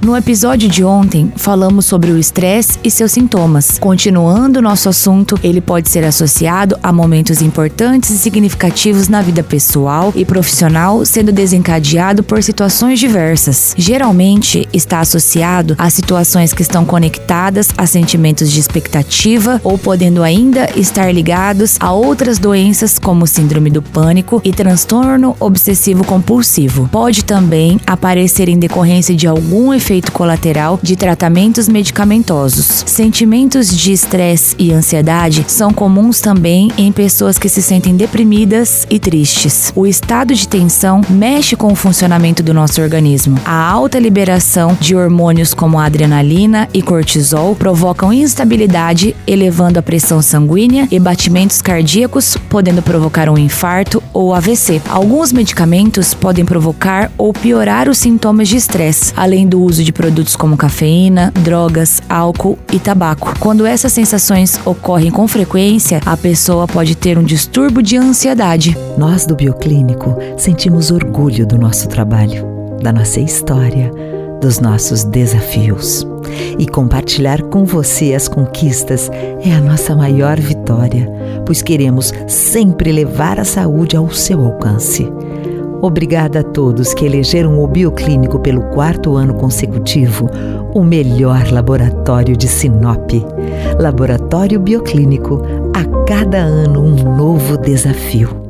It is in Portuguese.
No episódio de ontem, falamos sobre o estresse e seus sintomas. Continuando nosso assunto, ele pode ser associado a momentos importantes e significativos na vida pessoal e profissional, sendo desencadeado por situações diversas. Geralmente, está associado a situações que estão conectadas a sentimentos de expectativa ou podendo ainda estar ligados a outras doenças como síndrome do pânico e transtorno obsessivo compulsivo. Pode também aparecer em decorrência de algum efeito efeito colateral de tratamentos medicamentosos. Sentimentos de estresse e ansiedade são comuns também em pessoas que se sentem deprimidas e tristes. O estado de tensão mexe com o funcionamento do nosso organismo. A alta liberação de hormônios como adrenalina e cortisol provocam instabilidade, elevando a pressão sanguínea e batimentos cardíacos, podendo provocar um infarto ou AVC. Alguns medicamentos podem provocar ou piorar os sintomas de estresse, além do uso de produtos como cafeína, drogas, álcool e tabaco. Quando essas sensações ocorrem com frequência, a pessoa pode ter um distúrbio de ansiedade. Nós do Bioclínico sentimos orgulho do nosso trabalho, da nossa história, dos nossos desafios. E compartilhar com você as conquistas é a nossa maior vitória, pois queremos sempre levar a saúde ao seu alcance. Obrigada a todos que elegeram o Bioclínico pelo quarto ano consecutivo o melhor laboratório de Sinop. Laboratório Bioclínico, a cada ano um novo desafio.